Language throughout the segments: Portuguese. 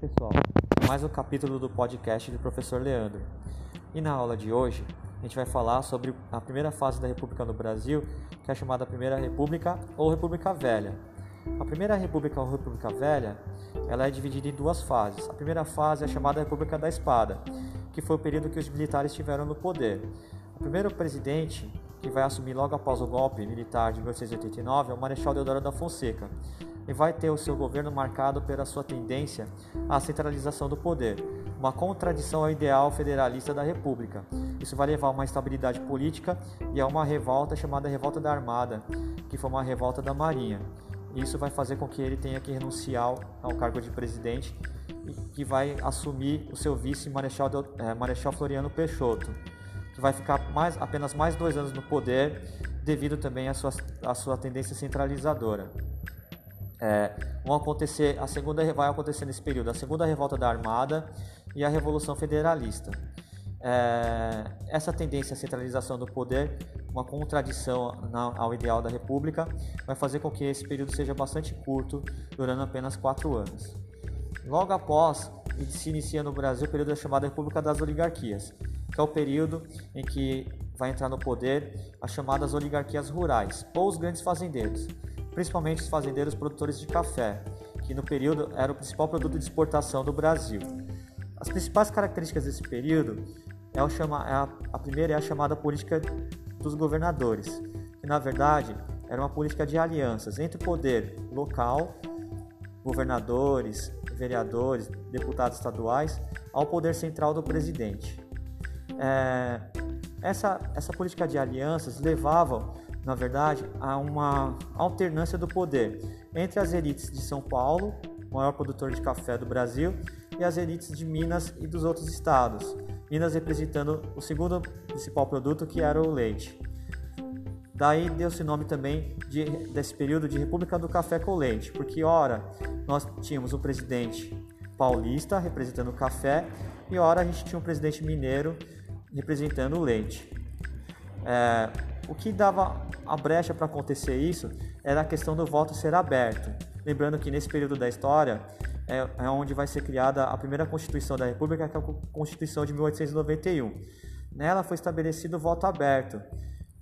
pessoal, mais um capítulo do podcast do professor Leandro. E na aula de hoje a gente vai falar sobre a primeira fase da República no Brasil, que é chamada Primeira República ou República Velha. A Primeira República ou República Velha, ela é dividida em duas fases. A primeira fase é chamada República da Espada, que foi o período que os militares estiveram no poder. O primeiro presidente que vai assumir logo após o golpe militar de 1889 é o Marechal Deodoro da Fonseca e vai ter o seu governo marcado pela sua tendência à centralização do poder, uma contradição ao ideal federalista da República. Isso vai levar a uma estabilidade política e a uma revolta chamada Revolta da Armada, que foi uma revolta da Marinha. Isso vai fazer com que ele tenha que renunciar ao cargo de presidente e que vai assumir o seu vice Marechal, é, Marechal Floriano Peixoto que vai ficar mais, apenas mais dois anos no poder, devido também à sua, à sua tendência centralizadora. É, vão acontecer, a segunda vai acontecer nesse período a segunda revolta da Armada e a Revolução Federalista. É, essa tendência à centralização do poder, uma contradição na, ao ideal da República, vai fazer com que esse período seja bastante curto, durando apenas quatro anos. Logo após, se inicia no Brasil o período chamado República das Oligarquias, que é o período em que vai entrar no poder as chamadas oligarquias rurais ou os grandes fazendeiros, principalmente os fazendeiros produtores de café, que no período era o principal produto de exportação do Brasil. As principais características desse período é, chama, é a, a primeira é a chamada política dos governadores, que na verdade era uma política de alianças entre o poder local, governadores, vereadores, deputados estaduais, ao poder central do presidente. É, essa, essa política de alianças levava, na verdade, a uma alternância do poder entre as elites de São Paulo, maior produtor de café do Brasil, e as elites de Minas e dos outros estados. Minas representando o segundo principal produto, que era o leite. Daí deu-se nome também de, desse período de República do Café com Leite, porque ora nós tínhamos o presidente paulista representando o café e ora a gente tinha um presidente mineiro representando o leite. É, o que dava a brecha para acontecer isso era a questão do voto ser aberto. Lembrando que nesse período da história é, é onde vai ser criada a primeira Constituição da República, que é a Constituição de 1891. Nela foi estabelecido o voto aberto.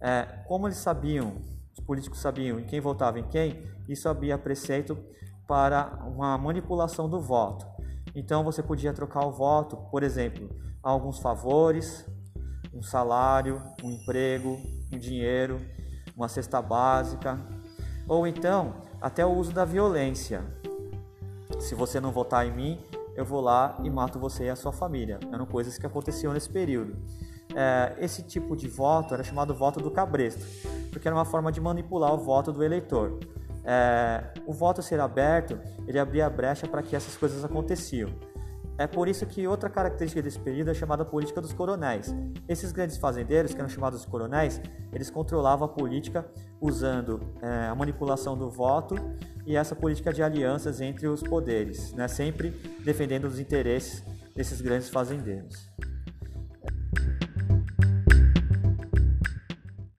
É, como eles sabiam, os políticos sabiam em quem votava em quem, isso havia preceito para uma manipulação do voto. Então você podia trocar o voto, por exemplo, alguns favores, um salário, um emprego, um dinheiro, uma cesta básica, ou então até o uso da violência. Se você não votar em mim, eu vou lá e mato você e a sua família. Eram coisas que aconteciam nesse período. É, esse tipo de voto era chamado voto do cabresto, porque era uma forma de manipular o voto do eleitor. É, o voto ser aberto, ele abria brecha para que essas coisas aconteciam. É por isso que outra característica desse período é chamada política dos coronéis. Esses grandes fazendeiros, que eram chamados coronéis, eles controlavam a política usando é, a manipulação do voto e essa política de alianças entre os poderes, né? sempre defendendo os interesses desses grandes fazendeiros.